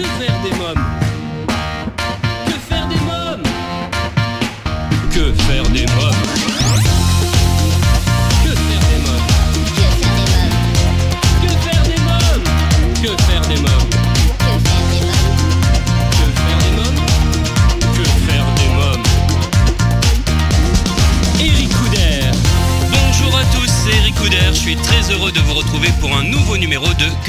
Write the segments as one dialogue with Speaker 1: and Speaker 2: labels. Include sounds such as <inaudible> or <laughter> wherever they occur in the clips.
Speaker 1: Que faire des mômes?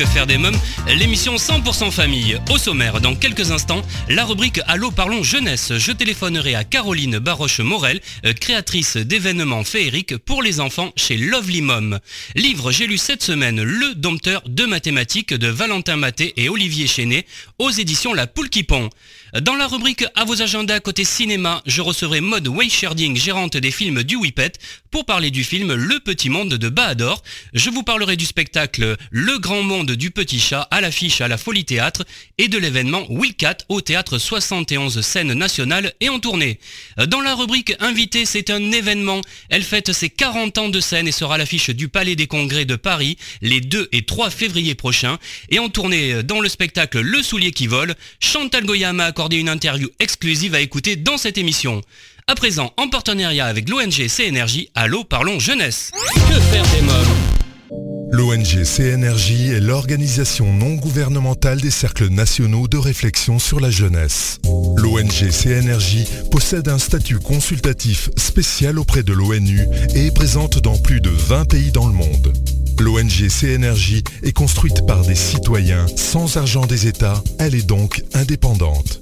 Speaker 1: Faire des mômes,
Speaker 2: l'émission 100% famille. Au sommaire, dans quelques instants, la rubrique Allô parlons jeunesse. Je téléphonerai à Caroline Baroche-Morel, euh, créatrice d'événements féeriques pour les enfants chez Lovely Mom. Livre, j'ai lu cette semaine Le dompteur de mathématiques de Valentin Maté et Olivier Chenet aux éditions La Poule qui pond. Dans la rubrique À vos agendas côté cinéma, je recevrai Maud Weicherding, gérante des films du Whippet, pour parler du film Le Petit Monde de Bahador. Je vous parlerai du spectacle Le Grand Monde du Petit Chat à l'affiche à la Folie Théâtre et de l'événement Willcat au Théâtre 71 scènes nationales et en tournée. Dans la rubrique Invité, c'est un événement. Elle fête ses 40 ans de scène et sera à l'affiche du Palais des Congrès de Paris les 2 et 3 février prochains. Et en tournée dans le spectacle Le Soulier qui vole, Chantal Goya m'a une interview exclusive à écouter dans cette émission. À présent, en partenariat avec l'ONG CNRJ, Allô Parlons Jeunesse.
Speaker 1: Que faire des mômes
Speaker 3: L'ONG CNRJ est l'organisation non gouvernementale des cercles nationaux de réflexion sur la jeunesse. L'ONG CNRJ possède un statut consultatif spécial auprès de l'ONU et est présente dans plus de 20 pays dans le monde. L'ONG CNRJ est construite par des citoyens sans argent des États, elle est donc indépendante.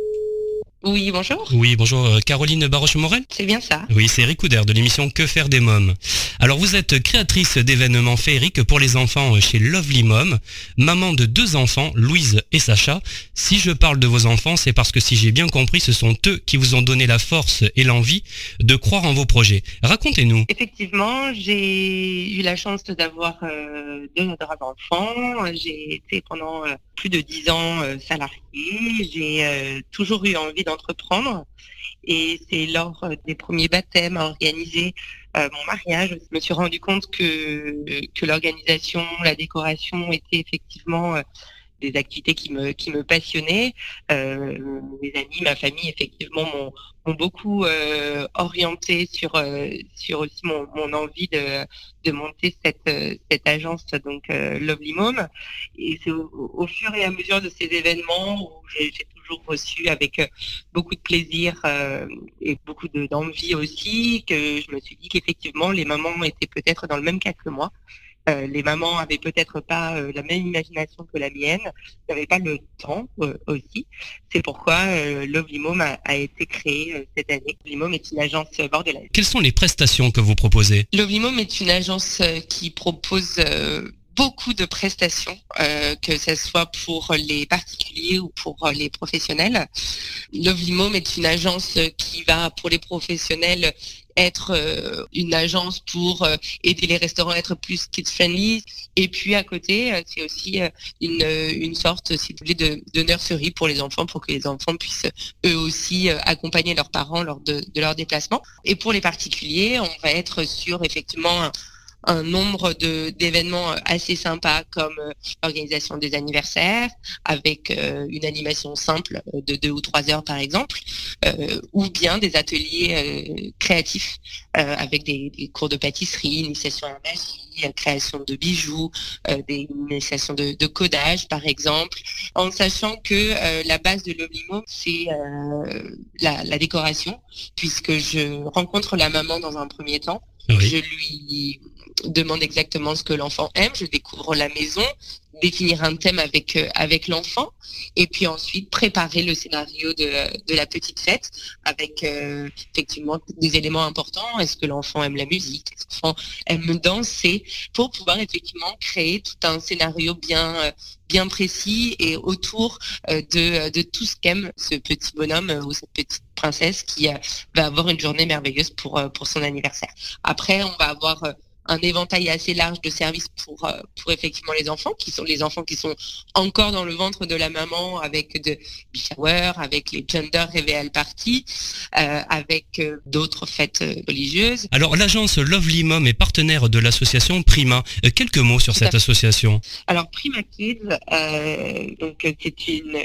Speaker 4: Oui, bonjour.
Speaker 2: Oui, bonjour euh, Caroline Baroche-Morel
Speaker 4: C'est bien ça.
Speaker 2: Oui, c'est Eric Couder de l'émission Que faire des mômes. Alors vous êtes créatrice d'événements féeriques pour les enfants chez Lovely Mom, maman de deux enfants, Louise et Sacha. Si je parle de vos enfants, c'est parce que si j'ai bien compris, ce sont eux qui vous ont donné la force et l'envie de croire en vos projets. Racontez-nous.
Speaker 4: Effectivement, j'ai eu la chance d'avoir euh, deux adorables enfants. J'ai été pendant euh, plus de dix ans euh, salariée. J'ai euh, toujours eu envie d'entreprendre. Et c'est lors euh, des premiers baptêmes à organiser euh, mon mariage, je me suis rendu compte que, que l'organisation, la décoration étaient effectivement des activités qui me, qui me passionnaient. Euh, mes amis, ma famille, effectivement, m'ont beaucoup euh, orienté sur, euh, sur aussi mon, mon envie de, de monter cette, cette agence, donc Lovely Mom. Et c'est au, fur et à mesure de ces événements où j'ai toujours reçu avec beaucoup de plaisir et beaucoup de- d'envie aussi que je me suis dit qu'effectivement les mamans étaient peut-être dans le même cas que moi. Euh, les mamans avaient peut-être pas euh, la même imagination que la mienne, n'avaient pas le temps euh, aussi. C'est pourquoi euh, Lovely Mom a, a été créée euh, cette année. Lovely Mom est une agence bordelaise.
Speaker 2: Quelles sont les prestations que vous proposez?
Speaker 4: Lovely Mom est une agence euh, qui propose euh, beaucoup de prestations, euh, que ce soit pour les particuliers ou pour les professionnels. Lovely Mom est une agence qui va, pour les professionnels, être euh, une agence pour euh, aider les restaurants à être plus kids-friendly. Et puis à côté, euh, c'est aussi une, une sorte, si vous voulez, de, nursery pour les enfants, pour que les enfants puissent eux aussi accompagner leurs parents lors de, de leur déplacement. Et pour les particuliers, on va être sur effectivement un, nombre d'événements euh, assez sympas comme euh, l'organisation des anniversaires avec euh, une animation simple de deux ou trois heures par exemple, ou bien des ateliers créatifs avec des, cours de pâtisserie, initiation à la magie, création de bijoux, des initiations de, codage par exemple, en sachant que la base de Lovely Mom c'est la décoration, puisque je rencontre la maman dans un premier temps Je lui demande exactement ce que l'enfant aime, je découvre la maison, définir un thème avec euh, avec l'enfant et puis ensuite préparer le scénario de, de la petite fête avec euh, effectivement des éléments importants. Est-ce que l'enfant aime la musique? Est-ce que l'enfant aime danser? Pour pouvoir effectivement créer tout un scénario bien euh, bien précis et autour de, de tout ce qu'aime ce petit bonhomme ou cette petite princesse qui va avoir une journée merveilleuse pour, pour son anniversaire. Après, on va avoir un éventail assez large de services pour, euh, pour effectivement les enfants, qui sont les enfants qui sont encore dans le ventre de la maman avec de shower, avec les gender reveal parties, euh, avec euh, d'autres fêtes religieuses.
Speaker 2: Alors l'agence Lovely Mom est partenaire de l'association Prima. quelques mots sur cette association.
Speaker 4: Alors Prima Kids, donc c'est une,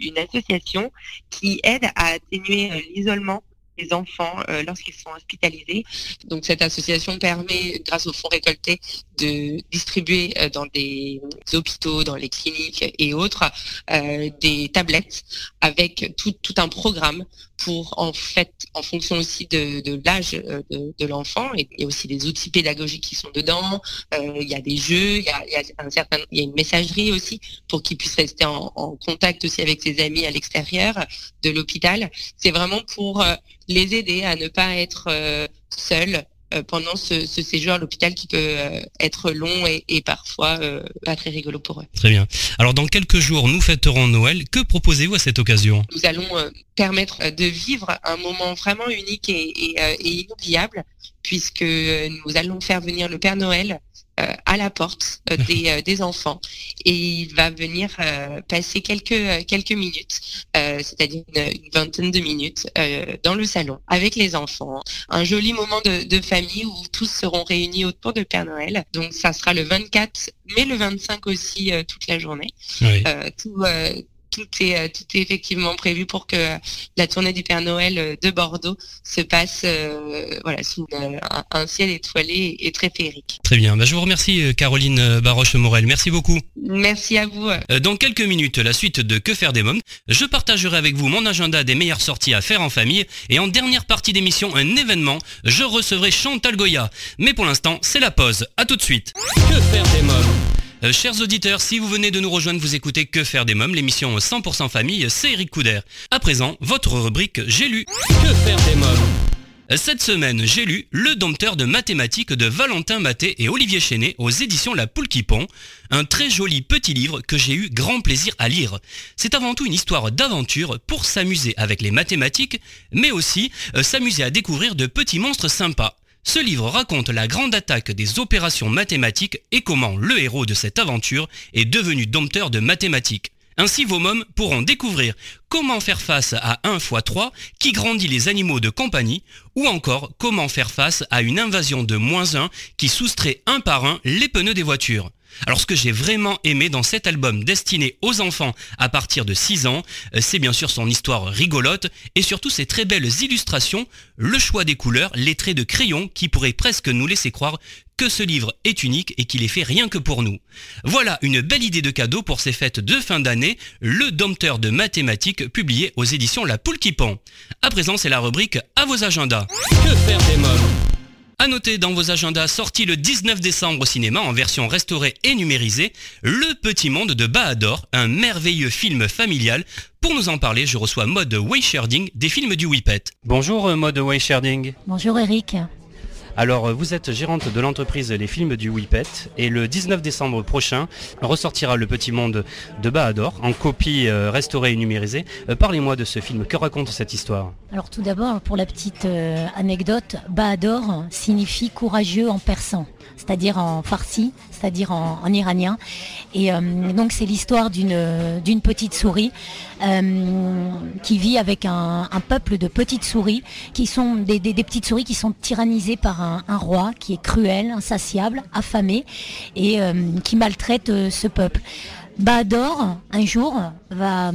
Speaker 4: une association qui aide à atténuer l'isolement les enfants euh, lorsqu'ils sont hospitalisés. Donc cette association permet, grâce aux fonds récoltés, de distribuer euh, dans des hôpitaux, dans les cliniques et autres, euh, des tablettes avec tout, tout, un programme pour en fait, en fonction aussi de, de l'âge de, l'enfant, et aussi des outils pédagogiques qui sont dedans, il y a des jeux, il y a, un y a une messagerie aussi pour qu'ils puissent rester en, contact aussi avec ses amis à l'extérieur de l'hôpital. C'est vraiment pour les aider à ne pas être euh, seuls euh, pendant ce, séjour à l'hôpital qui peut euh, être long et, parfois pas très rigolo pour eux.
Speaker 2: Très bien. Alors dans quelques jours, nous fêterons Noël. Que proposez-vous à cette occasion?
Speaker 4: Nous allons permettre de vivre un moment vraiment unique et, et inoubliable puisque nous allons faire venir le Père Noël euh, à la porte euh, <laughs> des, euh, des, enfants et il va venir passer quelques quelques minutes, c'est-à-dire une, vingtaine de minutes dans le salon avec les enfants. Un joli moment de, de, famille où tous seront réunis autour de Père Noël. Donc ça sera le 24, mais le 25 aussi toute la journée. Oui. tout, tout est, euh, tout est effectivement prévu pour que la tournée du Père Noël euh, de Bordeaux se passe euh, voilà, sous un, ciel étoilé et très féerique.
Speaker 2: Très bien. Bah, je vous remercie Caroline Baroche-Morel. Merci beaucoup.
Speaker 4: Merci à vous.
Speaker 2: Dans quelques minutes, la suite de Que faire des mômes. Je partagerai avec vous mon agenda des meilleures sorties à faire en famille et en dernière partie d'émission, un événement, je recevrai Chantal Goya. Mais pour l'instant, c'est la pause. À tout de suite. Que faire des mômes? Euh, chers auditeurs, si vous venez de nous rejoindre, vous écoutez Que faire des mômes, l'émission 100% famille, c'est Eric Couder. À présent, votre rubrique J'ai lu. Que faire des mômes euh, cette semaine, j'ai lu Le dompteur de mathématiques de Valentin Maté et Olivier Chenet aux éditions La Poule qui pond, un très joli petit livre que j'ai eu grand plaisir à lire. C'est avant tout une histoire d'aventure pour s'amuser avec les mathématiques, mais aussi euh, s'amuser à découvrir de petits monstres sympas. Ce livre raconte la grande attaque des opérations mathématiques et comment le héros de cette aventure est devenu dompteur de mathématiques. Ainsi vos mômes pourront découvrir comment faire face à 1 x 3 qui grandit les animaux de compagnie ou encore comment faire face à une invasion de moins 1 qui soustrait un par un les pneus des voitures. Alors ce que j'ai vraiment aimé dans cet album destiné aux enfants à partir de 6 ans, euh, c'est bien sûr son histoire rigolote et surtout ses très belles illustrations, le choix des couleurs, les traits de crayon qui pourraient presque nous laisser croire que ce livre est unique et qu'il est fait rien que pour nous. Voilà une belle idée de cadeau pour ces fêtes de fin d'année, le dompteur de mathématiques publié aux éditions La Poule qui pend. À présent, c'est la rubrique à vos agendas. Que faire des mômes? À noter dans vos agendas sorti le 19 décembre au cinéma en version restaurée et numérisée, Le Petit Monde de Bahador, un merveilleux film familial. Pour nous en parler, je reçois Mode Waysharding des films du Whippet. Bonjour euh, Mode Waysharding.
Speaker 5: Bonjour Eric.
Speaker 2: Alors, euh, vous êtes gérante de l'entreprise Les Films du Whippet et le 19 décembre prochain ressortira Le Petit Monde de Bahador en copie euh, restaurée et numérisée. Euh, parlez-moi de ce film. Que raconte cette histoire?
Speaker 5: Alors, tout d'abord, pour la petite anecdote, Bahador signifie courageux en persan c'est-à-dire en farsi, c'est-à-dire en, iranien. Et donc c'est l'histoire d'une petite souris qui vit avec un, peuple de petites souris qui sont des, petites souris qui sont tyrannisées par un roi qui est cruel, insatiable, affamé et euh, qui maltraite euh, ce peuple. Bador, un jour, va,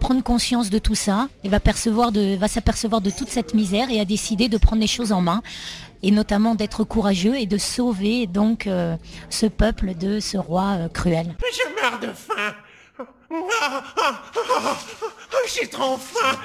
Speaker 5: prendre conscience de tout ça et va, va s'apercevoir de toute cette misère et a décidé de prendre les choses en main et notamment d'être courageux et de sauver donc euh, ce peuple de ce roi cruel.
Speaker 6: Je meurs de faim. J'ai trop faim.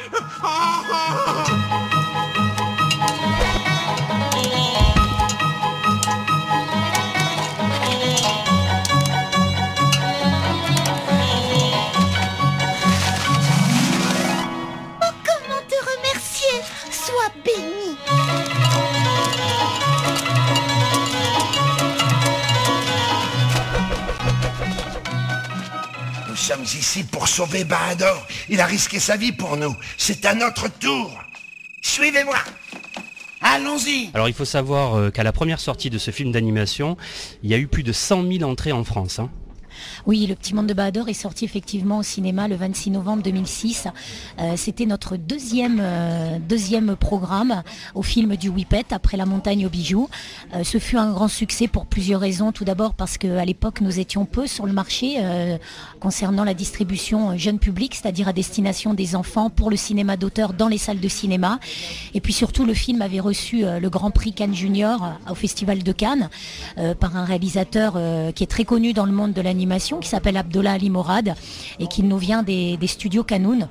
Speaker 6: Nous sommes ici pour sauver Bahador. Il a risqué sa vie pour nous. C'est à notre tour. Suivez-moi. Allons-y
Speaker 2: Alors il faut savoir euh, qu'à la première sortie de ce film d'animation, il y a eu plus de 100 000 entrées en France. hein.
Speaker 5: Oui, Le Petit Monde de Bahadur est sorti effectivement au cinéma le 26 novembre 2006. Euh, C'était notre deuxième, euh, deuxième programme au film du Whippet, après La montagne aux bijoux. Euh, ce fut un grand succès pour plusieurs raisons. Tout d'abord parce qu'à l'époque, nous étions peu sur le marché concernant la distribution jeune public, c'est-à-dire à destination des enfants pour le cinéma d'auteur dans les salles de cinéma. Et puis surtout, le film avait reçu le Grand Prix Cannes Junior au Festival de Cannes par un réalisateur qui est très connu dans le monde de l'animation, qui s'appelle Abdullah Ali Morad et qui nous vient des, des studios Canoun.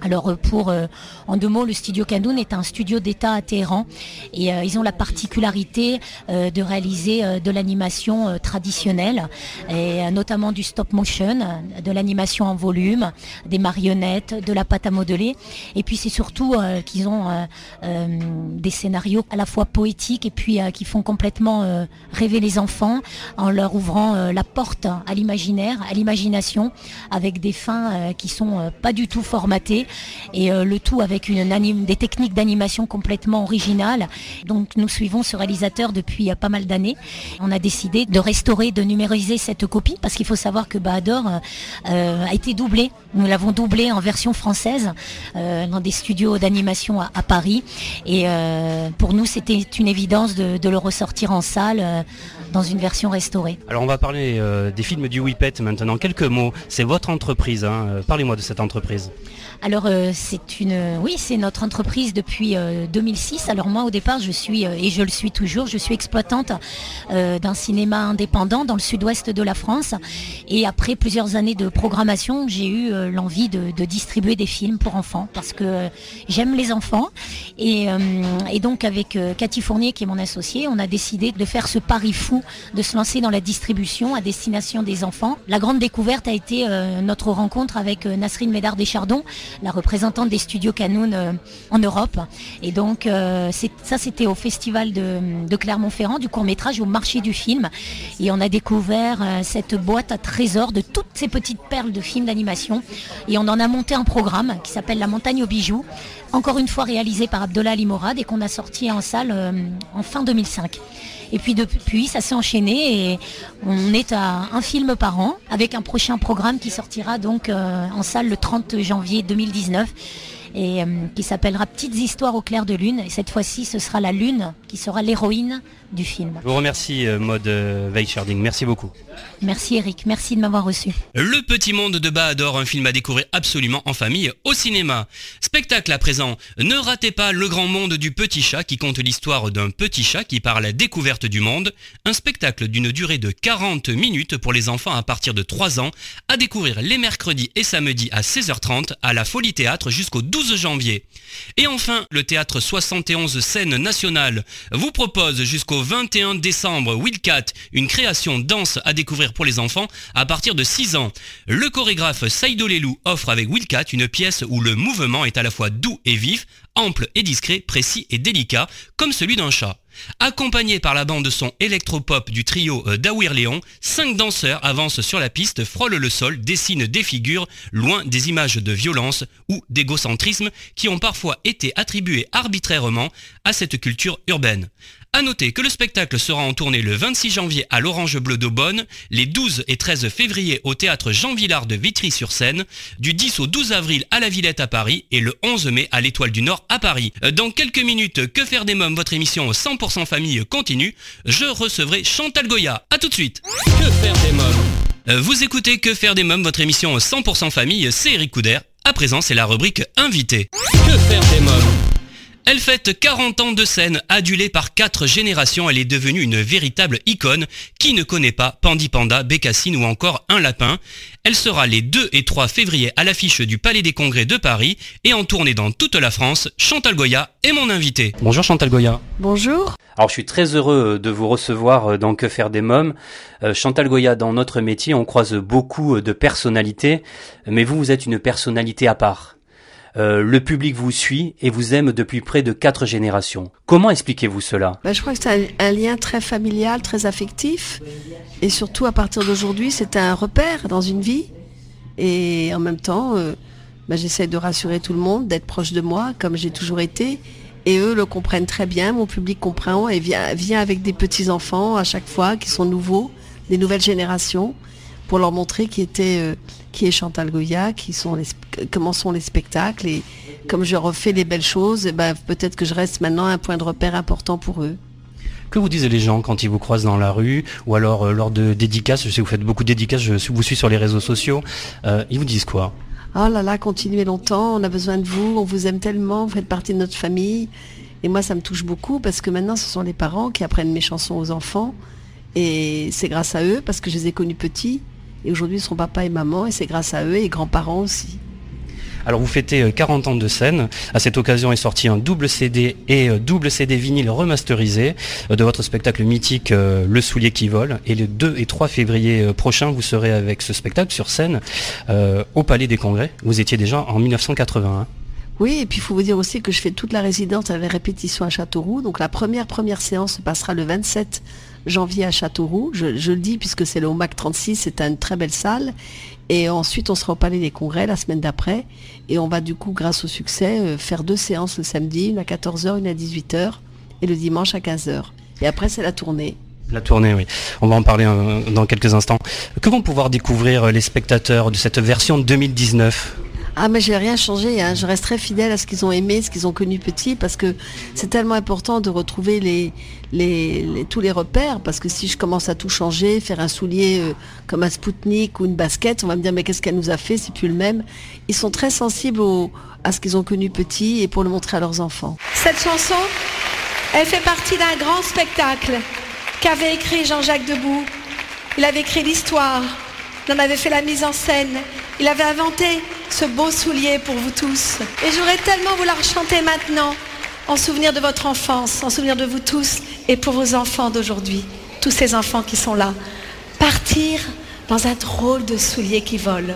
Speaker 5: Alors euh, pour, euh, en deux mots, le studio Canoun est un studio d'État à Téhéran et euh, ils ont la particularité euh, de réaliser de l'animation traditionnelle et notamment du stop motion, de l'animation en volume, des marionnettes, de la pâte à modeler. Et puis c'est surtout qu'ils ont des scénarios à la fois poétiques et puis qui font complètement rêver les enfants en leur ouvrant la porte à l'imaginaire, à l'imagination, avec des fins qui sont pas du tout formatées et euh, le tout avec des techniques d'animation complètement originales. Donc nous suivons ce réalisateur depuis pas mal d'années. On a décidé de restaurer, de numériser cette copie parce qu'il faut savoir que Bahadur euh, euh, a été doublé. Nous l'avons doublé en version française dans des studios d'animation à, Paris. Et pour nous, c'était une évidence de, le ressortir en salle dans une version restaurée.
Speaker 2: Alors on va parler des films du Whippet maintenant. Quelques mots. C'est votre entreprise. hein. Parlez-moi de cette entreprise.
Speaker 5: Alors euh, c'est une, oui, c'est notre entreprise depuis euh, 2006. Alors moi au départ je suis euh, et je le suis toujours, je suis exploitante euh, d'un cinéma indépendant dans le sud-ouest de la France. Et après plusieurs années de programmation, j'ai eu euh, l'envie de, de distribuer des films pour enfants parce que euh, j'aime les enfants. Et, euh, et donc avec euh, Cathy Fournier qui est mon associée, on a décidé de faire ce pari fou, de se lancer dans la distribution à destination des enfants. La grande découverte a été euh, notre rencontre avec euh, Nasrine Médard Deschardons, la représentante des studios Canoun euh, en Europe. Et donc euh, ça c'était au festival de, de Clermont-Ferrand du court métrage au marché du film. Et on a découvert euh, cette boîte à trésors de toutes ces petites perles de films d'animation. Et on en a monté un programme qui s'appelle La montagne aux bijoux, encore une fois réalisé par Abdullah Ali Morad et qu'on a sorti en salle euh, en fin 2005. Et puis depuis, ça s'est enchaîné et on est à un film par an avec un prochain programme qui sortira donc euh, en salle le 30 janvier 2019 et euh, qui s'appellera Petites histoires au clair de lune. Et cette fois-ci, ce sera la lune qui sera l'héroïne du film.
Speaker 2: Je vous remercie euh, Maud euh, Weicherding. Merci beaucoup.
Speaker 5: Merci Eric, merci de m'avoir reçu.
Speaker 2: Le Petit Monde de Bahadur, un film à découvrir absolument en famille au cinéma. Spectacle à présent. Ne ratez pas Le Grand Monde du Petit Chat qui compte l'histoire d'un petit chat qui part à la découverte du monde. Un spectacle d'une durée de 40 minutes pour les enfants à partir de 3 ans à découvrir les mercredis et samedis à 16h30 à la Folie Théâtre jusqu'au 12 janvier. Et enfin, le théâtre 71 scène nationale vous propose jusqu'au 21 décembre Wildcat, une création danse à découvrir pour les enfants à partir de 6 ans. Le chorégraphe Saïdo Lelou offre avec Wildcat une pièce où le mouvement est à la fois doux et vif, ample et discret, précis et délicat, comme celui d'un chat. Accompagné par la bande de son électropop du trio euh, Dawir Léon, cinq danseurs avancent sur la piste, frôlent le sol, dessinent des figures, loin des images de violence ou d'égocentrisme qui ont parfois été attribuées arbitrairement à cette culture urbaine. A noter que le spectacle sera en tournée le 26 janvier à l'Orange Bleu d'Aubonne, les 12 et 13 février au théâtre Jean Villard de Vitry-sur-Seine, du 10 au 12 avril à la Villette à Paris et le 11 mai à l'Étoile du Nord à Paris. Dans quelques minutes, Que faire des mômes, votre émission 100% famille continue, je recevrai Chantal Goya. A tout de suite.
Speaker 1: Que faire des mômes?
Speaker 2: Euh, Vous écoutez Que faire des mômes, votre émission 100% famille, c'est Eric Couder. À présent, c'est la rubrique Invité.
Speaker 1: Que faire des mômes?
Speaker 2: Elle fête 40 ans de scène, adulée par quatre générations, elle est devenue une véritable icône. Qui ne connaît pas Pandi Panda, Bécassine ou encore Un Lapin? Elle sera les 2 et 3 février à l'affiche du Palais des Congrès de Paris et en tournée dans toute la France. Chantal Goya est mon invité. Bonjour Chantal Goya.
Speaker 7: Bonjour.
Speaker 2: Alors je suis très heureux de vous recevoir dans Que faire des mômes. Euh, Chantal Goya, dans notre métier, on croise beaucoup de personnalités, mais vous, vous êtes une personnalité à part. Euh, le public vous suit et vous aime depuis près de quatre générations. Comment expliquez-vous cela?
Speaker 7: Ben, je crois que c'est un, lien très familial, très affectif. Et surtout, à partir d'aujourd'hui, c'est un repère dans une vie. Et en même temps, euh, ben, j'essaie de rassurer tout le monde, d'être proche de moi, comme j'ai toujours été. Et eux le comprennent très bien, mon public comprend et vient, avec des petits-enfants à chaque fois qui sont nouveaux, des nouvelles générations, pour leur montrer qui, était, euh, qui est Chantal Goya, qui sont les, comment sont les spectacles. Et comme je refais les belles choses, eh ben, peut-être que je reste maintenant un point de repère important pour eux.
Speaker 2: Que vous disent les gens quand ils vous croisent dans la rue ou alors euh, lors de dédicaces Je sais que vous faites beaucoup de dédicaces, je vous suis sur les réseaux sociaux. Euh, ils vous disent quoi?
Speaker 7: Oh là là, continuez longtemps, on a besoin de vous, on vous aime tellement, vous faites partie de notre famille. Et moi, ça me touche beaucoup parce que maintenant, ce sont les parents qui apprennent mes chansons aux enfants. Et c'est grâce à eux, parce que je les ai connus petits. Et aujourd'hui, ils sont papa et maman, et c'est grâce à eux et grands-parents aussi.
Speaker 2: Alors vous fêtez 40 euh, ans de scène. À cette occasion est sorti un double CD et euh, double CD vinyle remasterisé euh, de votre spectacle mythique Le soulier qui vole. Et le 2 et 3 février prochain, vous serez avec ce spectacle sur scène au Palais des Congrès. Vous étiez déjà en 1981.
Speaker 7: Oui, et puis il faut vous dire aussi que je fais toute la résidence avec répétition à Châteauroux. Donc la première première séance se passera le 27 janvier à Châteauroux. Je, je le dis puisque c'est le OMAC 36, c'est une très belle salle. Et ensuite, on sera au Palais des Congrès la semaine d'après. Et on va du coup, grâce au succès, euh, faire deux séances le samedi, une à 14h, une à 18h, et le dimanche à 15h. Et après, c'est la tournée.
Speaker 2: La tournée, oui. On va en parler euh, dans quelques instants. Que vont pouvoir découvrir euh, les spectateurs de cette version 2019
Speaker 7: ah mais j'ai rien changé, hein. je reste très fidèle à ce qu'ils ont aimé, ce qu'ils ont connu petit, parce que c'est tellement important de retrouver tous les repères, parce que si je commence à tout changer, faire un soulier euh, comme un Spoutnik ou une basket, on va me dire mais qu'est-ce qu'elle nous a fait, c'est plus le même. Ils sont très sensibles à ce qu'ils ont connu petit et pour le montrer à leurs enfants.
Speaker 8: Cette chanson, elle fait partie d'un grand spectacle qu'avait écrit Jean-Jacques Debout. Il avait écrit l'histoire, il en avait fait la mise en scène, il avait inventé ce beau soulier pour vous tous. Et j'aurais tellement la chanter maintenant, en souvenir de votre enfance, en souvenir de vous tous, et pour vos enfants d'aujourd'hui, tous ces enfants qui sont là. Partir dans un drôle de soulier qui vole.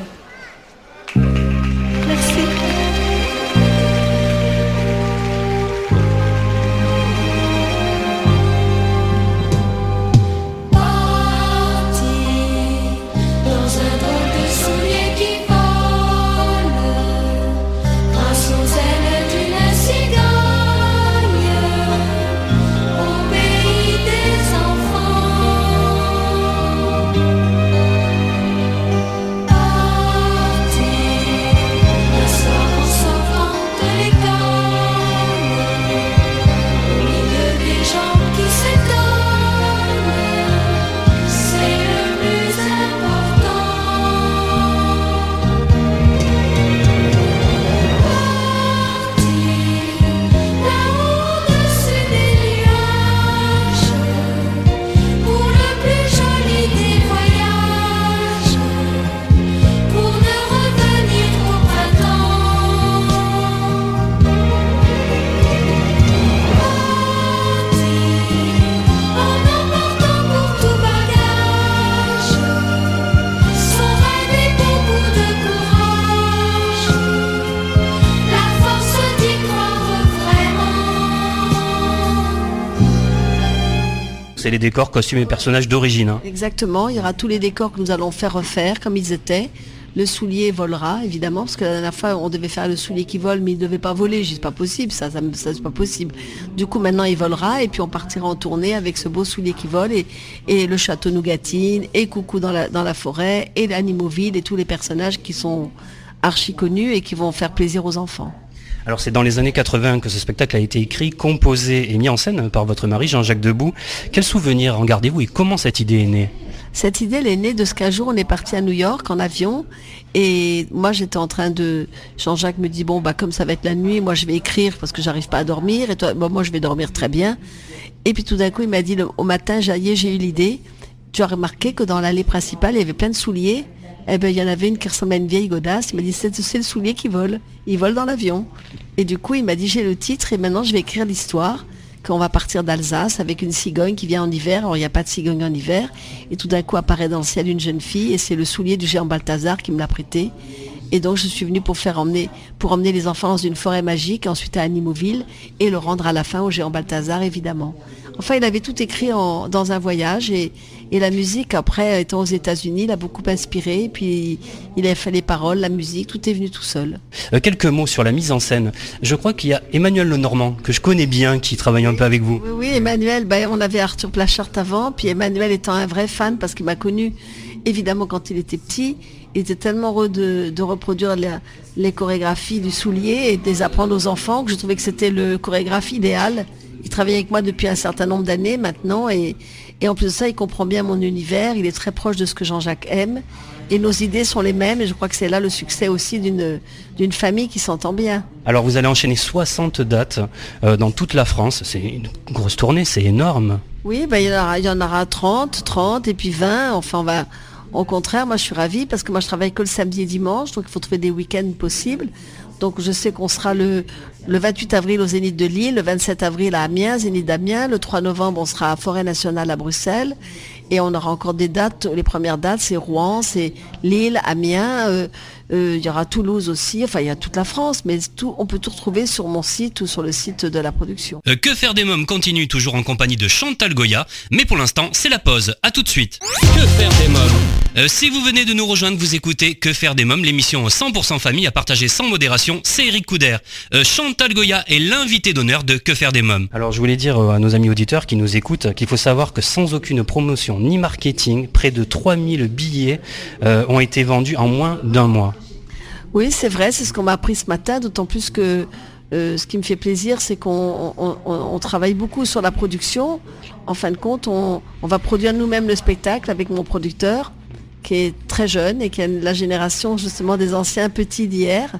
Speaker 2: Les décors, costumes et personnages d'origine. Hein.
Speaker 7: Exactement, il y aura tous les décors que nous allons faire refaire comme ils étaient. Le soulier volera, évidemment, parce que la dernière fois, on devait faire le soulier qui vole, mais il ne devait pas voler. Je dis, pas possible, ça, ça, c'est pas possible. Du coup, maintenant, il volera, et puis on partira en tournée avec ce beau soulier qui vole, et, le château Nougatine, et Coucou dans la, dans la forêt, et l'Animoville, et tous les personnages qui sont archi connus et qui vont faire plaisir aux enfants.
Speaker 2: Alors c'est dans les années 80 que ce spectacle a été écrit, composé et mis en scène par votre mari Jean-Jacques Debout. Quel souvenir en gardez-vous et comment cette idée est née?
Speaker 7: Cette idée, elle est née de ce qu'un jour, on est parti à New York en avion. Et moi, j'étais en train de... Jean-Jacques me dit, bon, bah, comme ça va être la nuit, moi, je vais écrire parce que j'arrive pas à dormir. Et toi, moi, je vais dormir très bien. Et puis tout d'un coup, il m'a dit, au matin, j'ai eu l'idée. Tu as remarqué que dans l'allée principale, il y avait plein de souliers. Eh ben, il y en avait une qui ressemblait à une vieille godasse. Il m'a dit, c'est le soulier qui vole. Il vole dans l'avion. Et du coup, il m'a dit, j'ai le titre et maintenant, je vais écrire l'histoire qu'on va partir d'Alsace avec une cigogne qui vient en hiver. Alors, il n'y a pas de cigogne en hiver. Et tout d'un coup, apparaît dans le ciel une jeune fille et c'est le soulier du géant Balthazar qui me l'a prêté. Et donc, je suis venue pour faire emmener, pour emmener les enfants dans une forêt magique, ensuite à Animoville et le rendre à la fin au géant Balthazar, évidemment. Enfin, il avait tout écrit en- dans un voyage et, et la musique, après, étant aux États-Unis, l'a beaucoup inspiré. Et puis, il a fait les paroles, la musique, tout est venu tout seul.
Speaker 2: Euh, quelques mots sur la mise en scène. Je crois qu'il y a Emmanuel Lenormand, que je connais bien, qui travaille un peu avec vous.
Speaker 7: Oui, oui, Emmanuel, ben, on avait Arthur Plachart avant, puis Emmanuel étant un vrai fan parce qu'il m'a connu évidemment quand il était petit, il était tellement heureux de, de reproduire la- les chorégraphies du soulier et de les apprendre aux enfants que je trouvais que c'était le chorégraphe idéal. Il travaille avec moi depuis un certain nombre d'années maintenant et, et en plus de ça, il comprend bien mon univers, il est très proche de ce que Jean-Jacques aime et nos idées sont les mêmes et je crois que c'est là le succès aussi d'une d'une famille qui s'entend bien.
Speaker 2: Alors vous allez enchaîner 60 dates euh, dans toute la France. C'est une grosse tournée, c'est énorme.
Speaker 7: Oui, ben, il, y en aura, il y en aura 30, 30 et puis 20. Enfin, on va, au contraire, moi je suis ravie parce que moi je travaille que le samedi et dimanche, donc il faut trouver des week-ends possibles. Donc je sais qu'on sera le, le 28 avril au Zénith de Lille, le 27 avril à Amiens, Zénith d'Amiens, le 3 novembre on sera à Forêt Nationale à Bruxelles et on aura encore des dates, les premières dates c'est Rouen, c'est Lille, Amiens, euh, euh, il y aura Toulouse aussi, enfin il y a toute la France, mais tout, on peut tout retrouver sur mon site ou sur le site de la production.
Speaker 2: Euh, que faire des mômes continue toujours en compagnie de Chantal Goya, mais pour l'instant c'est la pause. À tout de suite.
Speaker 1: Que faire des mômes
Speaker 2: Euh, si vous venez de nous rejoindre, vous écoutez Que faire des mômes, l'émission 100% famille à partager sans modération. C'est Eric Couder. Euh, Chantal Goya est l'invité d'honneur de Que faire des mômes. Alors je voulais dire à nos amis auditeurs qui nous écoutent qu'il faut savoir que sans aucune promotion ni marketing, près de 3000 billets euh, ont été vendus en moins d'un mois.
Speaker 7: Oui, c'est vrai, c'est ce qu'on m'a appris ce matin, d'autant plus que euh, ce qui me fait plaisir, c'est qu'on on- on- on travaille beaucoup sur la production. En fin de compte, on, va produire nous-mêmes le spectacle avec mon producteur, qui est très jeune et qui a la génération justement des anciens petits d'hier.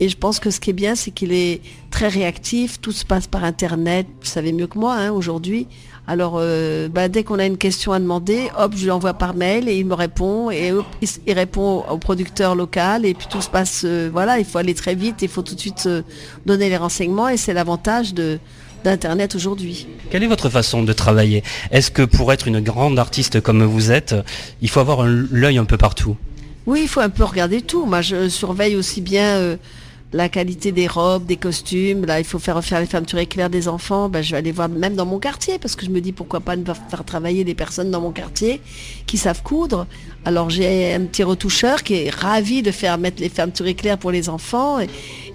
Speaker 7: Et je pense que ce qui est bien, c'est qu'il est très réactif, tout se passe par Internet, vous savez mieux que moi hein, aujourd'hui. Alors, euh, bah, dès qu'on a une question à demander, hop, je lui envoie par mail et il me répond et hop, il, répond au producteur local et puis tout se passe, euh, voilà, il faut aller très vite, il faut tout de suite euh, donner les renseignements et c'est l'avantage de d'Internet aujourd'hui.
Speaker 2: Quelle est votre façon de travailler? Est-ce que pour être une grande artiste comme vous êtes, il faut avoir l'œil un peu partout?
Speaker 7: Oui, il faut un peu regarder tout. Moi, je surveille aussi bien euh, la qualité des robes, des costumes. Là, il faut faire refaire les fermetures éclairs des enfants. Ben, je vais aller voir même dans mon quartier parce que je me dis pourquoi pas ne pas faire travailler des personnes dans mon quartier qui savent coudre. Alors j'ai un petit retoucheur qui est ravi de faire mettre les fermetures éclairs pour les enfants. Et,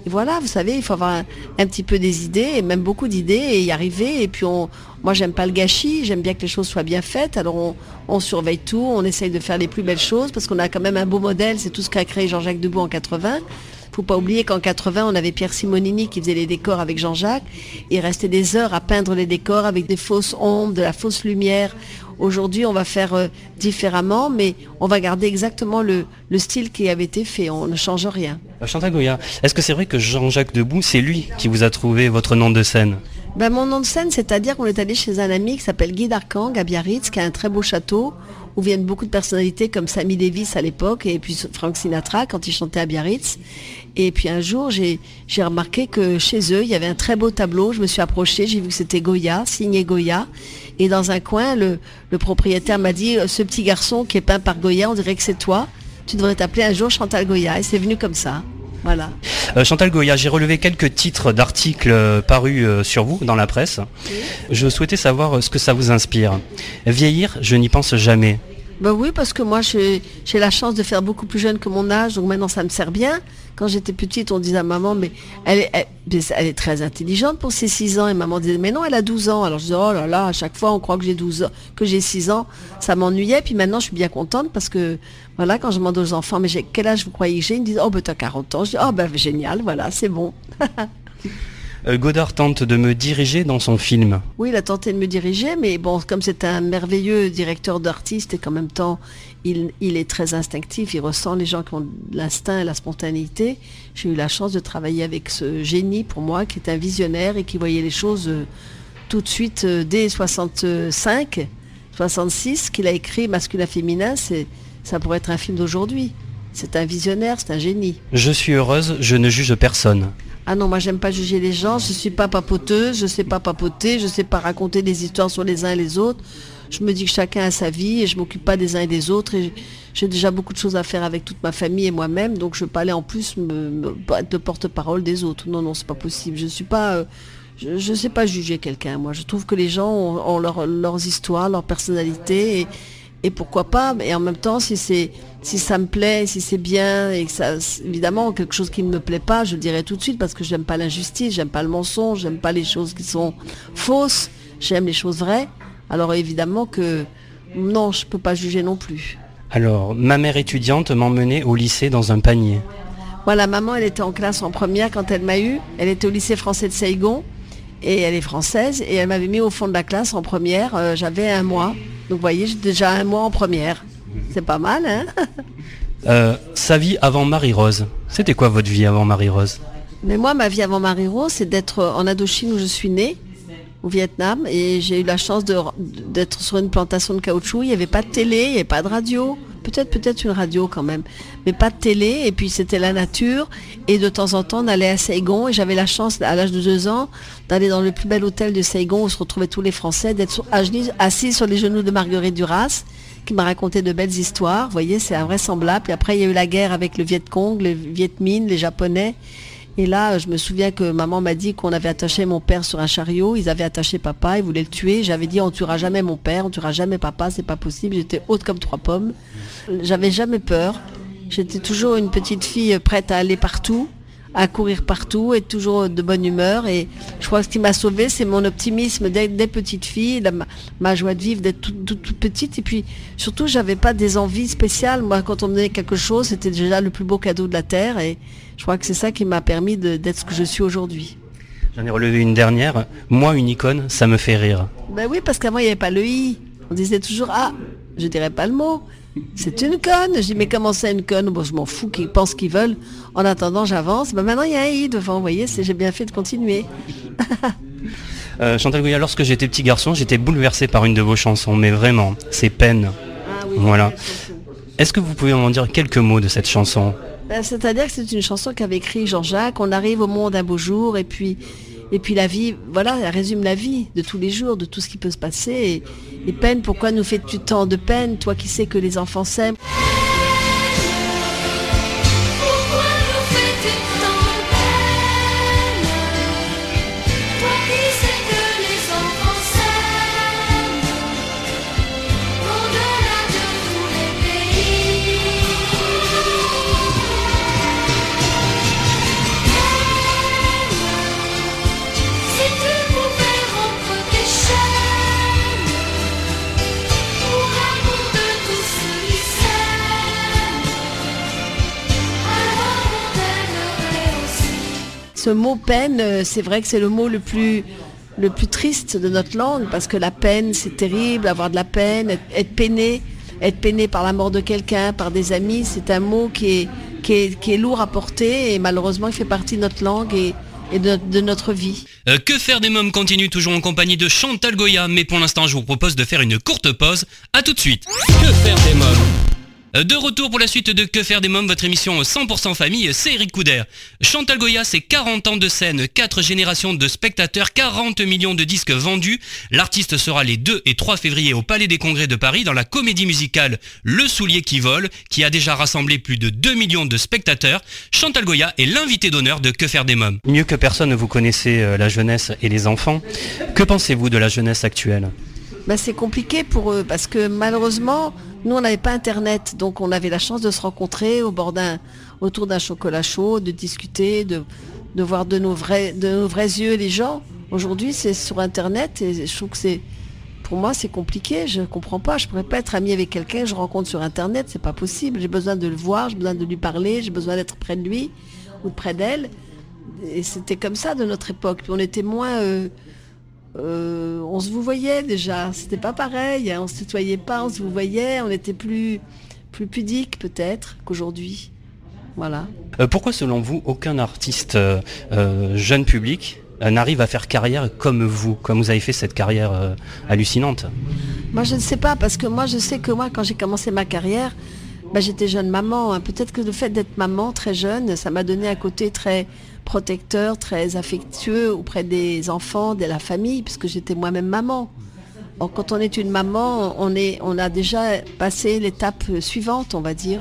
Speaker 7: voilà, vous savez, il faut avoir un, un petit peu des idées et même beaucoup d'idées et y arriver. Et puis on, moi, j'aime pas le gâchis. J'aime bien que les choses soient bien faites. Alors on, on surveille tout, on essaye de faire les plus belles choses parce qu'on a quand même un beau modèle. C'est tout ce qu'a créé Jean-Jacques Debout en 80. Faut pas oublier qu'en 80, on avait Pierre Simonini qui faisait les décors avec Jean-Jacques. Il restait des heures à peindre les décors avec des fausses ombres, de la fausse lumière. Aujourd'hui, on va faire euh, différemment, mais on va garder exactement le, le style qui avait été fait. On ne change rien.
Speaker 2: Euh, Chantal Goya, est-ce que c'est vrai que Jean-Jacques Debout, c'est lui qui vous a trouvé votre nom de scène?
Speaker 7: Ben, mon nom de scène, c'est-à-dire qu'on est allé chez un ami qui s'appelle Guy Darkang à Biarritz, qui a un très beau château, où viennent beaucoup de personnalités comme Sammy Davis à l'époque, et puis Frank Sinatra quand il chantait à Biarritz. Et puis un jour, j'ai remarqué que chez eux, il y avait un très beau tableau. Je me suis approchée, j'ai vu que c'était Goya, signé Goya. Et dans un coin, le, le propriétaire m'a dit, ce petit garçon qui est peint par Goya, on dirait que c'est toi. Tu devrais t'appeler un jour Chantal Goya. Et c'est venu comme ça. Voilà.
Speaker 2: Euh, Chantal Goya, j'ai relevé quelques titres d'articles euh, parus euh, sur vous dans la presse. Je souhaitais savoir ce que ça vous inspire. Vieillir, je n'y pense jamais.
Speaker 7: Ben oui, parce que moi, j'ai la chance de faire beaucoup plus jeune que mon âge, donc maintenant, ça me sert bien. Quand j'étais petite, on disait à maman, mais elle est, elle, elle est très intelligente pour ses 6 ans. Et maman disait, mais non, elle a 12 ans. Alors je disais, oh là là, à chaque fois, on croit que j'ai 12 ans, que j'ai 6 ans. Ça m'ennuyait. Puis maintenant, je suis bien contente parce que, voilà, quand je demande aux enfants, mais quel âge vous croyez que j'ai? Ils me disent, oh, ben t'as 40 ans. Je dis, oh, ben génial, voilà, c'est bon. <laughs>
Speaker 2: Euh, Godard tente de me diriger dans son film.
Speaker 7: Oui, il a tenté de me diriger, mais bon, comme c'est un merveilleux directeur d'artiste et qu'en même temps, il, il est très instinctif, il ressent les gens qui ont l'instinct et la spontanéité. J'ai eu la chance de travailler avec ce génie pour moi, qui est un visionnaire et qui voyait les choses euh, tout de suite euh, dès 65, 66, qu'il a écrit Masculin Féminin, c'est, ça pourrait être un film d'aujourd'hui. C'est un visionnaire, c'est un génie.
Speaker 2: Je suis heureuse, je ne juge personne.
Speaker 7: Ah non, moi j'aime pas juger les gens, je suis pas papoteuse, je sais pas papoter, je sais pas raconter des histoires sur les uns et les autres. Je me dis que chacun a sa vie et je m'occupe pas des uns et des autres et j'ai déjà beaucoup de choses à faire avec toute ma famille et moi-même, donc je veux pas aller en plus me, me- être le porte-parole des autres. Non, non, c'est pas possible. Je suis pas, euh, je ne sais pas juger quelqu'un. Moi, je trouve que les gens ont, leurs histoires, leur personnalité, et, et, pourquoi pas. Mais en même temps, si c'est si ça me plaît, si c'est bien, et que ça, évidemment, quelque chose qui ne me plaît pas, je le dirai tout de suite parce que j'aime pas l'injustice, j'aime pas le mensonge, j'aime pas les choses qui sont fausses, j'aime les choses vraies. Alors évidemment que non, je peux pas juger non plus.
Speaker 2: Alors, ma mère étudiante m'emmenait au lycée dans un panier.
Speaker 7: Voilà, maman, elle était en classe en première quand elle m'a eu. Elle était au lycée français de Saigon et elle est française et elle m'avait mis au fond de la classe en première. Euh, j'avais un mois. Donc vous voyez, j'ai déjà un mois en première. C'est pas mal, hein?
Speaker 2: Euh, Sa vie avant Marie-Rose. C'était quoi votre vie avant Marie-Rose?
Speaker 7: Mais moi, ma vie avant Marie-Rose, c'est d'être en Indochine où je suis née, au Vietnam. Et j'ai eu la chance d'être sur une plantation de caoutchouc. Il n'y avait pas de télé, il n'y avait pas de radio. Peut-être, peut-être une radio quand même. Mais pas de télé. Et puis c'était la nature. Et de temps en temps, on allait à Saigon. Et j'avais la chance, à l'âge de deux ans, d'aller dans le plus bel hôtel de Saigon où se retrouvaient tous les Français, d'être assis sur les genoux de Marguerite Duras qui m'a raconté de belles histoires. Vous voyez, c'est invraisemblable. Puis après, il y a eu la guerre avec le Viet Cong, le Viet Minh, les Japonais. Et là, je me souviens que maman m'a dit qu'on avait attaché mon père sur un chariot. Ils avaient attaché papa, ils voulaient le tuer. J'avais dit, on tuera jamais mon père, on tuera jamais papa, c'est pas possible. J'étais haute comme trois pommes. J'avais jamais peur. J'étais toujours une petite fille prête à aller partout à courir partout, être toujours de bonne humeur. Et je crois que ce qui m'a sauvée, c'est mon optimisme des, petites filles, ma, joie de vivre d'être toute, petite. Et puis surtout, j'avais pas des envies spéciales. Moi, quand on me donnait quelque chose, c'était déjà le plus beau cadeau de la terre. Et je crois que c'est ça qui m'a permis d'être ce que je suis aujourd'hui.
Speaker 2: J'en ai relevé une dernière. Moi, une icône, ça me fait rire.
Speaker 7: Ben oui, parce qu'avant, il n'y avait pas le i. On disait toujours ah, je dirais pas le mot. C'est une conne. Je dis, mais comment c'est une conne? Bon, Je m'en fous qu'ils pensent qu'ils veulent. En attendant, j'avance. Ben, maintenant, il y a un i devant. Vous voyez, j'ai bien fait de continuer. <laughs>
Speaker 2: euh, Chantal Goya, lorsque j'étais petit garçon, j'étais bouleversé par une de vos chansons. Mais vraiment, c'est peine. Ah voilà. Est-ce que vous pouvez m'en dire quelques mots de cette chanson?
Speaker 7: Ben, C'est-à-dire que c'est une chanson qu'avait écrit Jean-Jacques. On arrive au monde un beau jour et puis et puis la vie, voilà, elle résume la vie de tous les jours, de tout ce qui peut se passer. Et, peine, pourquoi nous fais-tu tant de peine, toi qui sais que les enfants s'aiment? Ce mot peine, euh, c'est vrai que c'est le mot le plus, le plus triste de notre langue, parce que la peine, c'est terrible, avoir de la peine, être, peiné, être peiné par la mort de quelqu'un, par des amis, c'est un mot qui est, qui est, lourd à porter et malheureusement il fait partie de notre langue et, de, notre vie.
Speaker 2: Euh, que faire des mômes continue toujours en compagnie de Chantal Goya, mais pour l'instant je vous propose de faire une courte pause. A tout de suite. Que faire des mômes? De retour pour la suite de Que faire des mômes, votre émission 100% famille, c'est Eric Couder. Chantal Goya, c'est 40 ans de scène, 4 générations de spectateurs, 40 millions de disques vendus. L'artiste sera les 2 et 3 février au Palais des Congrès de Paris dans la comédie musicale Le Soulier qui vole, qui a déjà rassemblé plus de 2 millions de spectateurs. Chantal Goya est l'invité d'honneur de Que faire des mômes. Mieux que personne, vous connaissez euh, la jeunesse et les enfants. Que pensez-vous de la jeunesse actuelle?
Speaker 7: Ben, C'est compliqué pour eux parce que malheureusement, nous, on n'avait pas Internet, donc on avait la chance de se rencontrer au bord d'un, autour d'un chocolat chaud, de discuter, de, de voir de nos, vrais, de nos vrais yeux les gens. Aujourd'hui, c'est sur Internet et je trouve que c'est, pour moi, c'est compliqué. Je ne comprends pas. Je ne pourrais pas être ami avec quelqu'un que je rencontre sur Internet. C'est pas possible. J'ai besoin de le voir, j'ai besoin de lui parler, j'ai besoin d'être près de lui ou près d'elle. Et c'était comme ça de notre époque. On était moins euh, euh, on se vous voyait déjà, c'était pas pareil, hein. on se tutoyait pas, on se vous voyait, on était plus, plus pudique peut-être qu'aujourd'hui. Voilà.
Speaker 2: Euh, pourquoi selon vous aucun artiste euh, jeune public n'arrive à faire carrière comme vous, comme vous avez fait cette carrière hallucinante?
Speaker 7: Moi je ne sais pas, parce que moi je sais que moi quand j'ai commencé ma carrière, bah, j'étais jeune maman. Hein. Peut-être que le fait d'être maman très jeune, ça m'a donné un côté très protecteur, très affectueux auprès des enfants, de la famille, puisque j'étais moi-même maman. quand on est une maman, on, est, on a déjà passé l'étape suivante, on va dire.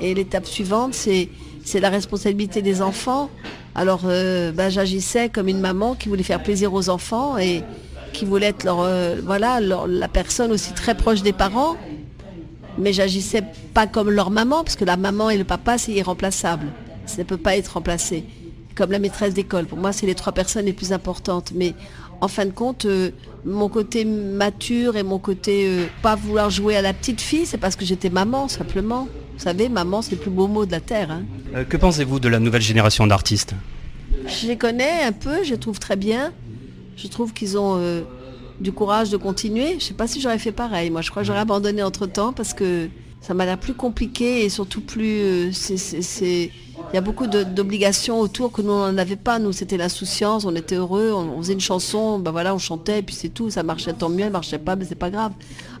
Speaker 7: Et l'étape suivante, c'est, c'est la responsabilité des enfants Alors euh, bah, j'agissais comme une maman qui voulait faire plaisir aux enfants et qui voulait être leur, euh, voilà, leur- la personne aussi très proche des parents. Mais j'agissais pas comme leur maman, parce que la maman et le papa, c'est irremplaçable. Ça ne peut pas être remplacé. Comme la maîtresse d'école. Pour moi, c'est les trois personnes les plus importantes. Mais en fin de compte, euh, mon côté mature et mon côté euh, pas vouloir jouer à la petite fille, c'est parce que j'étais maman, simplement. Vous savez, maman, c'est le plus beau mot de la terre. hein.
Speaker 2: Euh, que pensez-vous de la nouvelle génération d'artistes?
Speaker 7: Je les connais un peu, je les trouve très bien. Je trouve qu'ils ont euh, du courage de continuer. Je ne sais pas si j'aurais fait pareil. Moi, je crois que j'aurais abandonné entre-temps parce que ça m'a l'air plus compliqué et surtout plus... euh, c'est- c'est- c'est- Il y a beaucoup d'obligations autour que nous, on n'en avait pas. Nous, c'était l'insouciance, on était heureux, on, on faisait une chanson, ben voilà, on chantait, et puis c'est tout. Ça marchait tant mieux, elle marchait pas, mais c'est pas grave.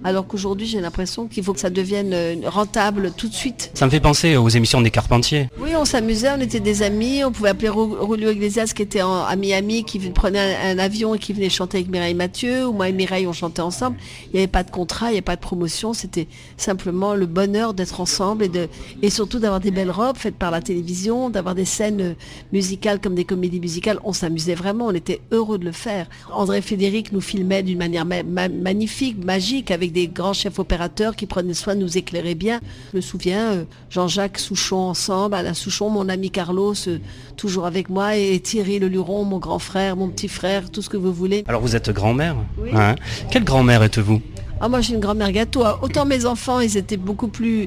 Speaker 7: Alors qu'aujourd'hui, j'ai l'impression qu'il faut que ça devienne euh, rentable tout de suite.
Speaker 2: Ça me fait penser aux émissions des Carpentiers.
Speaker 7: Oui, on s'amusait, on était des amis, on pouvait appeler Julio Iglesias qui était en- à Miami, qui prenait un, un avion et qui venait chanter avec Mireille Mathieu, ou moi et Mireille on chantait ensemble. Il n'y avait pas de contrat, il n'y avait pas de promotion, c'était simplement le bonheur d'être ensemble et, de, et surtout d'avoir des belles robes faites par la télévision, d'avoir des scènes euh, musicales comme des comédies musicales. On s'amusait vraiment, on était heureux de le faire. André Frédéric nous filmait d'une manière ma- ma- magnifique, magique, avec des grands chefs opérateurs qui prenaient soin de nous éclairer bien. Je me souviens, euh, Jean-Jacques Souchon ensemble, Alain Souchon, mon ami Carlos, euh, toujours avec moi, et Thierry Le Luron, mon grand frère, mon petit frère, tout ce que vous voulez.
Speaker 2: Alors vous êtes grand-mère
Speaker 7: Oui.
Speaker 2: Hein? Quelle grand-mère êtes-vous?
Speaker 7: Ah, moi, j'ai une grand-mère gâteau. Autant mes enfants, ils étaient beaucoup plus...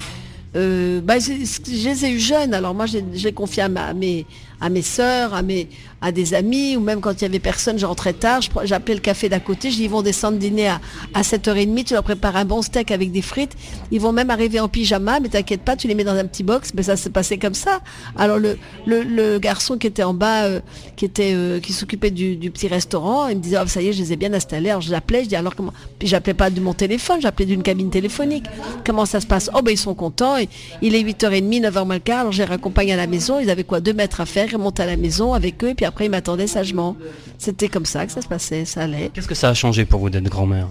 Speaker 7: euh, bah, je, les ai eu jeunes, alors moi, j'ai confié à, mes, à mes sœurs, à, mes, à des amis, ou même quand il y avait personne, je rentrais tard, j'appelais le café d'à côté, je dis, ils vont descendre dîner à, à 7h30, tu leur prépares un bon steak avec des frites, ils vont même arriver en pyjama, mais t'inquiète pas, tu les mets dans un petit box, mais ça s'est passé comme ça. Alors le, le, le garçon qui était en bas, euh, qui était euh, qui s'occupait du, du petit restaurant, il me disait, Ah, ça y est, je les ai bien installés, alors je l'appelais, je dis, alors comment Puis j'appelais pas de mon téléphone, j'appelais d'une cabine téléphonique. Comment ça se passe? Oh ben ils sont contents, il est 8h30, 9h moins le quart, alors je les à la maison, ils avaient quoi, deux mètres à faire, ils remontent à la maison avec eux, après ils m'attendaient sagement. C'était comme ça que ça se passait, ça allait.
Speaker 2: Qu'est-ce que ça a changé pour vous d'être grand-mère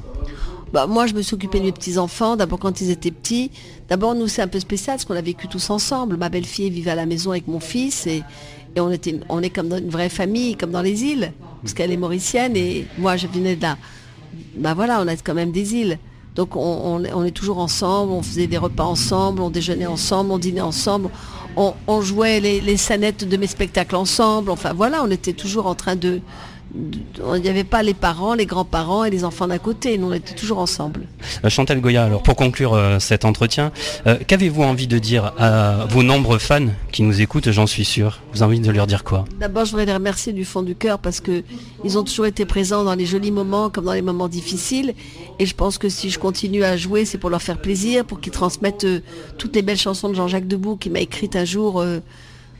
Speaker 7: Bah, moi, je me suis occupée de mes petits-enfants, d'abord quand ils étaient petits. D'abord, nous, c'est un peu spécial parce qu'on a vécu tous ensemble. Ma belle-fille vivait à la maison avec mon fils et, et on, était, on est comme dans une vraie famille, comme dans les îles, parce qu'elle est mauricienne et moi, je venais de là. Bah voilà, on a quand même des îles. Donc on, on est toujours ensemble, on faisait des repas ensemble, on déjeunait ensemble, on dînait ensemble, on, jouait les, les scénettes de mes spectacles ensemble. Enfin voilà, on était toujours en train de... Il n'y avait pas les parents, les grands-parents et les enfants d'à côté, nous on était toujours ensemble.
Speaker 2: Euh, Chantal Goya, alors pour conclure euh, cet entretien, euh, qu'avez-vous envie de dire à vos nombreux fans qui nous écoutent, j'en suis sûr? Vous avez envie de leur dire quoi?
Speaker 7: D'abord, je voudrais les remercier du fond du cœur parce que ils ont toujours été présents dans les jolis moments comme dans les moments difficiles. Et je pense que si je continue à jouer, c'est pour leur faire plaisir, pour qu'ils transmettent euh, toutes les belles chansons de Jean-Jacques Debout qui m'a écrites un jour.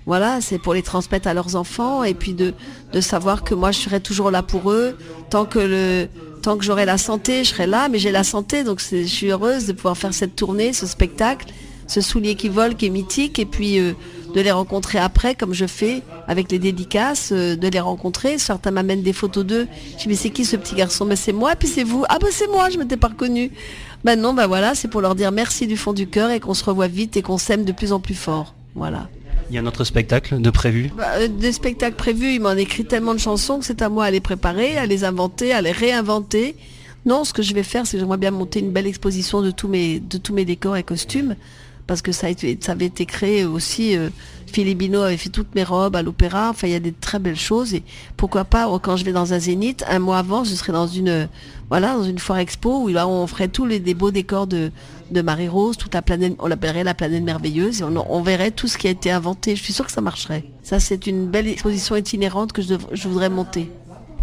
Speaker 7: Voilà, c'est pour les transmettre à leurs enfants et puis de, de savoir que moi je serai toujours là pour eux tant que le tant que j'aurai la santé, je serai là, mais j'ai la santé, donc je suis heureuse de pouvoir faire cette tournée, ce spectacle, ce soulier qui vole, qui est mythique, et puis euh, de les rencontrer après, comme je fais avec les dédicaces, euh, de les rencontrer. Certains m'amènent des photos d'eux. Je dis mais c'est qui ce petit garçon? Mais c'est moi, puis c'est vous. Ah bah c'est moi, je m'étais pas reconnue. Ben non, ben voilà, c'est pour leur dire merci du fond du cœur et qu'on se revoit vite et qu'on s'aime de plus en plus fort. Voilà.
Speaker 2: Il y a un autre spectacle de prévu?
Speaker 7: Bah, euh, des spectacles prévus, il m'en écrit tellement de chansons que c'est à moi à les préparer, à les inventer, à les réinventer. Non, ce que je vais faire, c'est que j'aimerais bien monter une belle exposition de tous mes, de tous mes décors et costumes, parce que ça, a été- ça avait été créé aussi. euh, Philippe Bino avait fait toutes mes robes à l'opéra. Enfin, il y a des très belles choses. Et pourquoi pas, euh, quand je vais dans un zénith, un mois avant, je serai dans une, voilà, dans une foire expo où là, on ferait tous les beaux décors de, de Marie-Rose, toute la planète, on l'appellerait la planète merveilleuse, et on, verrait tout ce qui a été inventé. Je suis sûre que ça marcherait. Ça, c'est une belle exposition itinérante que je voudrais monter.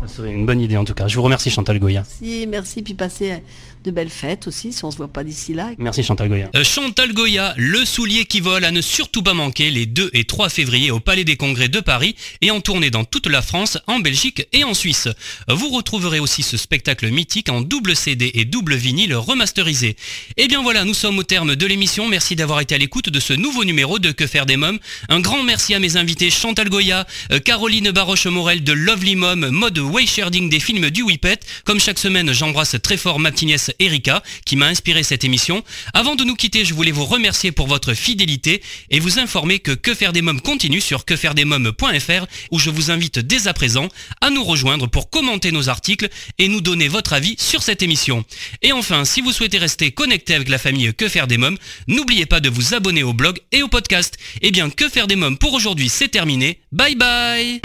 Speaker 2: Ça serait une bonne idée en tout cas. Je vous remercie Chantal Goya.
Speaker 7: Si, merci, puis passer euh, de belles fêtes aussi, si on se voit pas d'ici là.
Speaker 2: Merci Chantal Goya. Euh, Chantal Goya, le soulier qui vole à ne surtout pas manquer les 2 et 3 février au Palais des Congrès de Paris et en tournée dans toute la France, en Belgique et en Suisse. Vous retrouverez aussi ce spectacle mythique en double CD et double vinyle remasterisé. Et bien voilà, nous sommes au terme de l'émission. Merci d'avoir été à l'écoute de ce nouveau numéro de Que faire des mômes. Un grand merci à mes invités Chantal Goya, euh, Caroline Baroche-Morel de Lovely Mom, mode way-sharding des films du Whippet. Comme chaque semaine, j'embrasse très fort ma petite nièce Erika qui m'a inspiré cette émission. Avant de nous quitter, je voulais vous remercier pour votre fidélité et vous informer que Que faire des mômes continue sur quefairedesmômes.fr où je vous invite dès à présent à nous rejoindre pour commenter nos articles et nous donner votre avis sur cette émission. Et enfin, si vous souhaitez rester connecté avec la famille Que faire des mômes, n'oubliez pas de vous abonner au blog et au podcast. Eh bien, Que faire des mômes pour aujourd'hui, c'est terminé. Bye bye